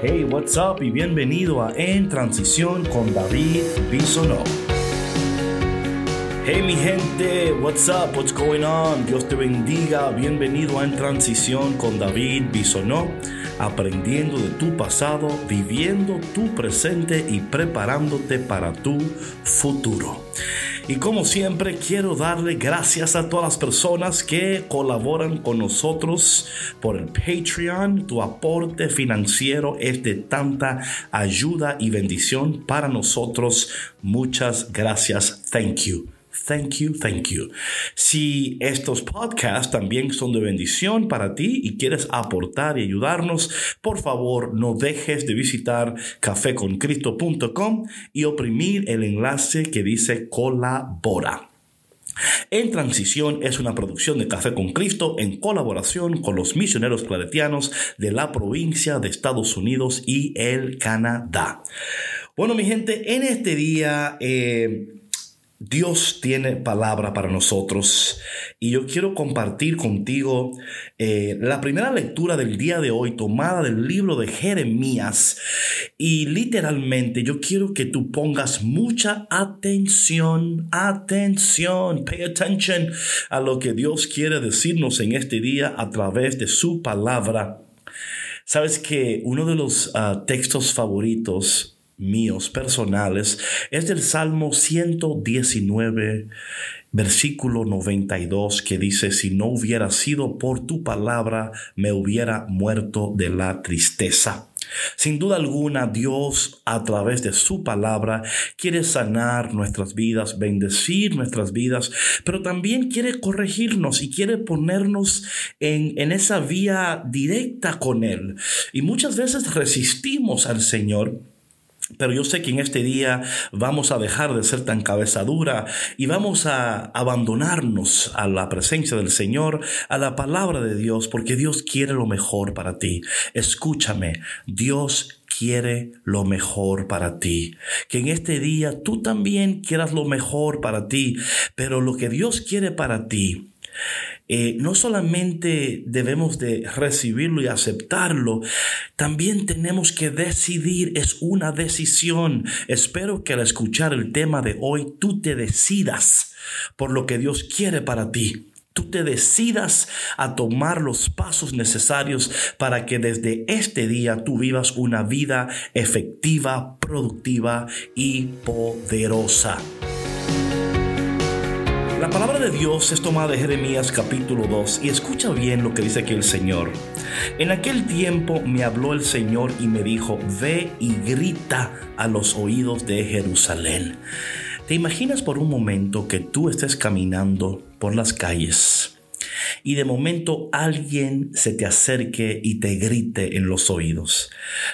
Hey, what's up y bienvenido a En Transición con David Bisonó. Hey mi gente, what's up, what's going on? Dios te bendiga, bienvenido a En Transición con David Bisonó, aprendiendo de tu pasado, viviendo tu presente y preparándote para tu futuro. Y como siempre, quiero darle gracias a todas las personas que colaboran con nosotros por el Patreon. Tu aporte financiero es de tanta ayuda y bendición para nosotros. Muchas gracias. Thank you. Thank you, thank you. Si estos podcasts también son de bendición para ti y quieres aportar y ayudarnos, por favor no dejes de visitar cafeconcristo.com y oprimir el enlace que dice colabora. En Transición es una producción de Café con Cristo en colaboración con los misioneros claretianos de la provincia de Estados Unidos y el Canadá. Bueno, mi gente, en este día eh, Dios tiene palabra para nosotros y yo quiero compartir contigo eh, la primera lectura del día de hoy tomada del libro de Jeremías y literalmente yo quiero que tú pongas mucha atención, atención, pay attention a lo que Dios quiere decirnos en este día a través de su palabra. Sabes que uno de los ah, textos favoritos míos personales es del Salmo 119, versículo 92, que dice, si no hubiera sido por tu palabra, me hubiera muerto de la tristeza. Sin duda alguna, Dios a través de su palabra quiere sanar nuestras vidas, bendecir nuestras vidas, pero también quiere corregirnos y quiere ponernos en, en esa vía directa con Él. Y muchas veces resistimos al Señor pero yo sé que en este día vamos a dejar de ser tan cabeza dura y vamos a abandonarnos a la presencia del Señor, a la palabra de Dios, porque Dios quiere lo mejor para ti. Escúchame, Dios quiere lo mejor para ti. Que en este día tú también quieras lo mejor para ti, pero lo que Dios quiere para ti eh, no solamente debemos de recibirlo y aceptarlo, también tenemos que decidir, es una decisión. Espero que al escuchar el tema de hoy tú te decidas por lo que Dios quiere para ti tú te decidas a tomar los pasos necesarios para que desde este día tú vivas una vida efectiva, productiva y poderosa. La palabra de Dios es tomada de Jeremías capítulo 2 y escucha bien lo que dice aquí el Señor. En aquel tiempo me habló el Señor y me dijo, ve y grita a los oídos de Jerusalén. ¿Te imaginas por un momento que tú estés caminando por las calles? Y de momento alguien se te acerque y te grite en los oídos.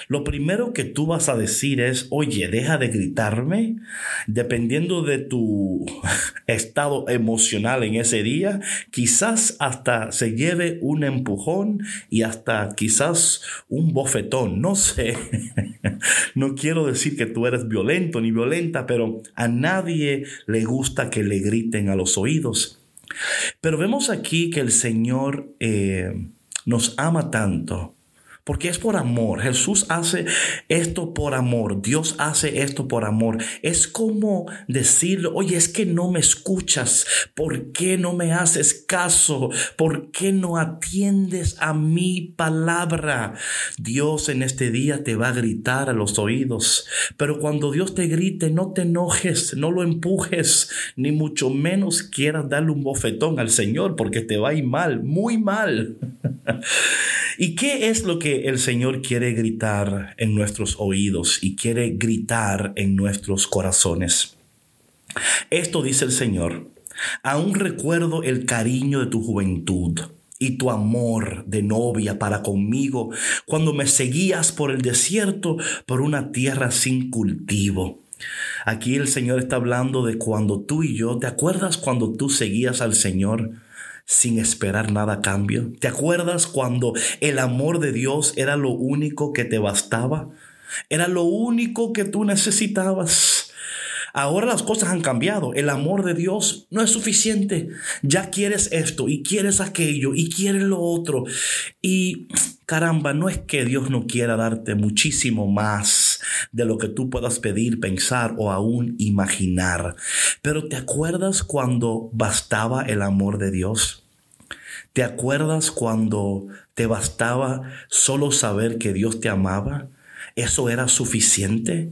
Lo primero que tú vas a decir es, oye, deja de gritarme. Dependiendo de tu estado emocional en ese día, quizás hasta se lleve un empujón y hasta quizás un bofetón, no sé. no quiero decir que tú eres violento ni violenta, pero a nadie le gusta que le griten a los oídos. Pero vemos aquí que el Señor eh, nos ama tanto porque es por amor. Jesús hace esto por amor. Dios hace esto por amor. Es como decirle, oye, es que no me escuchas. ¿Por qué no me haces caso? ¿Por qué no atiendes a mi palabra? Dios en este día te va a gritar a los oídos. Pero cuando Dios te grite, no te enojes, no lo empujes, ni mucho menos quieras darle un bofetón al Señor, porque te va a ir mal, muy mal. ¿Y qué es lo que el Señor quiere gritar en nuestros oídos y quiere gritar en nuestros corazones. Esto dice el Señor, aún recuerdo el cariño de tu juventud y tu amor de novia para conmigo cuando me seguías por el desierto, por una tierra sin cultivo. Aquí el Señor está hablando de cuando tú y yo, ¿te acuerdas cuando tú seguías al Señor? Sin esperar nada a cambio? ¿Te acuerdas cuando el amor de Dios era lo único que te bastaba? Era lo único que tú necesitabas. Ahora las cosas han cambiado. El amor de Dios no es suficiente. Ya quieres esto y quieres aquello y quieres lo otro. Y caramba, no es que Dios no quiera darte muchísimo más de lo que tú puedas pedir, pensar o aún imaginar. Pero ¿te acuerdas cuando bastaba el amor de Dios? ¿Te acuerdas cuando te bastaba solo saber que Dios te amaba? ¿Eso era suficiente?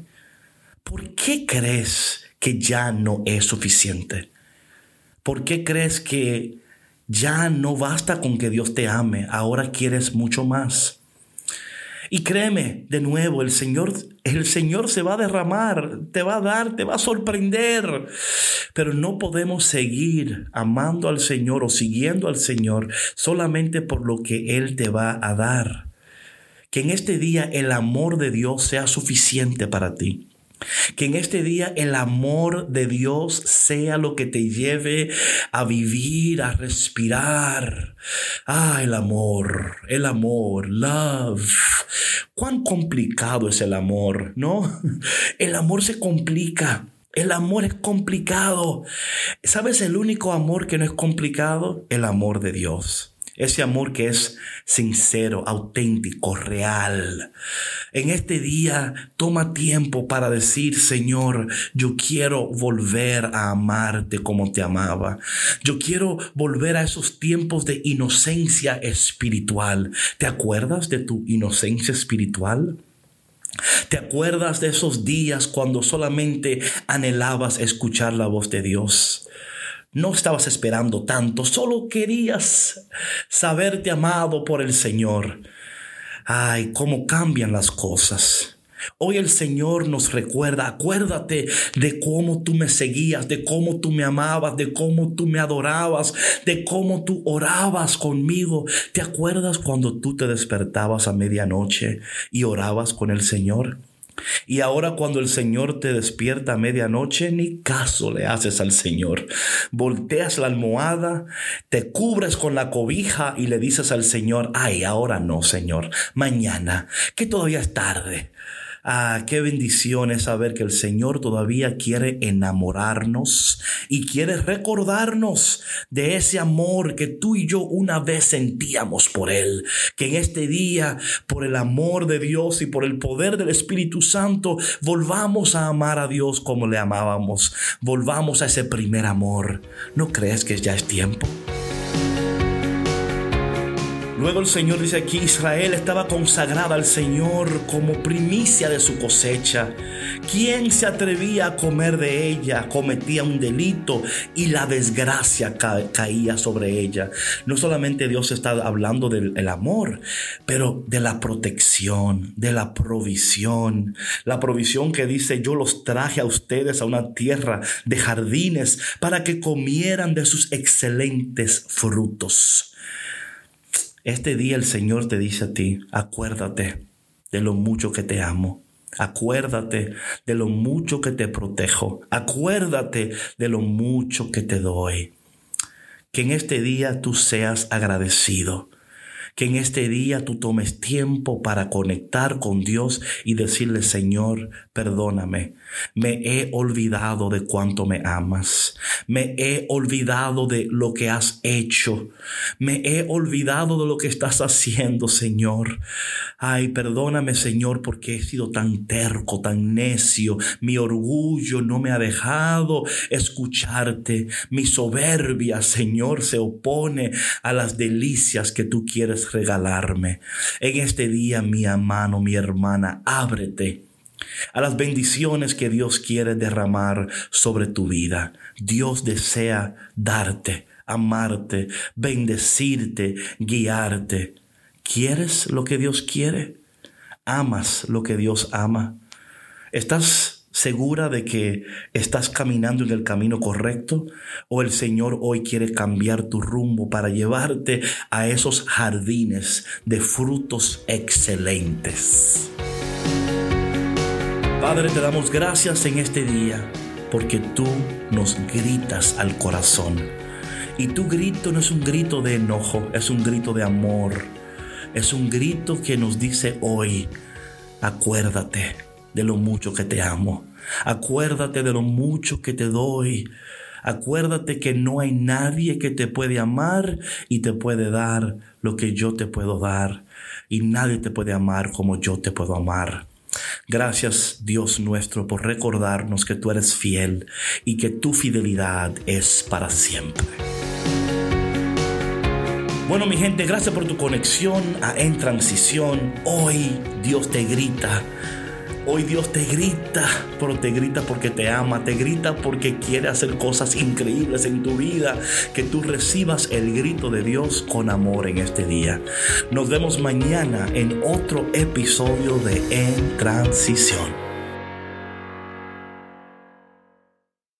¿por qué crees que ya no es suficiente? ¿Por qué crees que ya no basta con que Dios te ame? Ahora quieres mucho más. Y créeme, de nuevo, el Señor, el Señor se va a derramar, te va a dar, te va a sorprender. Pero no podemos seguir amando al Señor o siguiendo al Señor solamente por lo que Él te va a dar. Que en este día el amor de Dios sea suficiente para ti. Que en este día el amor de Dios sea lo que te lleve a vivir, a respirar. Ah, el amor, el amor, love. Cuán complicado es el amor, ¿no? El amor se complica. El amor es complicado. ¿Sabes el único amor que no es complicado? El amor de Dios. Ese amor que es sincero, auténtico, real. En este día toma tiempo para decir, Señor, yo quiero volver a amarte como te amaba. Yo quiero volver a esos tiempos de inocencia espiritual. ¿Te acuerdas de tu inocencia espiritual? ¿Te acuerdas de esos días cuando solamente anhelabas escuchar la voz de Dios? No estabas esperando tanto, solo querías saberte amado por el Señor. Ay, cómo cambian las cosas. Hoy el Señor nos recuerda, acuérdate de cómo tú me seguías, de cómo tú me amabas, de cómo tú me adorabas, de cómo tú orabas conmigo. ¿Te acuerdas cuando tú te despertabas a medianoche y orabas con el Señor? Y ahora cuando el Señor te despierta a medianoche, ni caso le haces al Señor. Volteas la almohada, te cubres con la cobija y le dices al Señor, ay, ahora no, Señor, mañana, que todavía es tarde. Ah, qué bendición es saber que el Señor todavía quiere enamorarnos y quiere recordarnos de ese amor que tú y yo una vez sentíamos por Él. Que en este día, por el amor de Dios y por el poder del Espíritu Santo, volvamos a amar a Dios como le amábamos. Volvamos a ese primer amor. ¿No crees que ya es tiempo? Luego el Señor dice aquí, Israel estaba consagrada al Señor como primicia de su cosecha. Quien se atrevía a comer de ella cometía un delito y la desgracia caía sobre ella. No solamente Dios está hablando del amor, pero de la protección, de la provisión. La provisión que dice, yo los traje a ustedes a una tierra de jardines para que comieran de sus excelentes frutos. Este día el Señor te dice a ti, acuérdate de lo mucho que te amo. Acuérdate de lo mucho que te protejo. Acuérdate de lo mucho que te doy. Que en este día tú seas agradecido que en este día tú tomes tiempo para conectar con Dios y decirle, Señor, perdóname. Me he olvidado de cuánto me amas. Me he olvidado de lo que has hecho. Me he olvidado de lo que estás haciendo, Señor. Ay, perdóname, Señor, porque he sido tan terco, tan necio. Mi orgullo no me ha dejado escucharte. Mi soberbia, Señor, se opone a las delicias que tú quieres regalarme. En este día, mi hermano, mi hermana, ábrete a las bendiciones que Dios quiere derramar sobre tu vida. Dios desea darte, amarte, bendecirte, guiarte. ¿Quieres lo que Dios quiere? ¿Amas lo que Dios ama? ¿Estás segura de que estás caminando en el camino correcto o el Señor hoy quiere cambiar tu rumbo para llevarte a esos jardines de frutos excelentes. Padre, te damos gracias en este día porque tú nos gritas al corazón. Y tu grito no es un grito de enojo, es un grito de amor. Es un grito que nos dice hoy, acuérdate, de lo mucho que te amo. Acuérdate de lo mucho que te doy. Acuérdate que no hay nadie que te puede amar y te puede dar lo que yo te puedo dar. Y nadie te puede amar como yo te puedo amar. Gracias Dios nuestro por recordarnos que tú eres fiel y que tu fidelidad es para siempre. Bueno mi gente, gracias por tu conexión a En Transición. Hoy Dios te grita Hoy Dios te grita, pero te grita porque te ama, te grita porque quiere hacer cosas increíbles en tu vida, que tú recibas el grito de Dios con amor en este día. Nos vemos mañana en otro episodio de En Transición.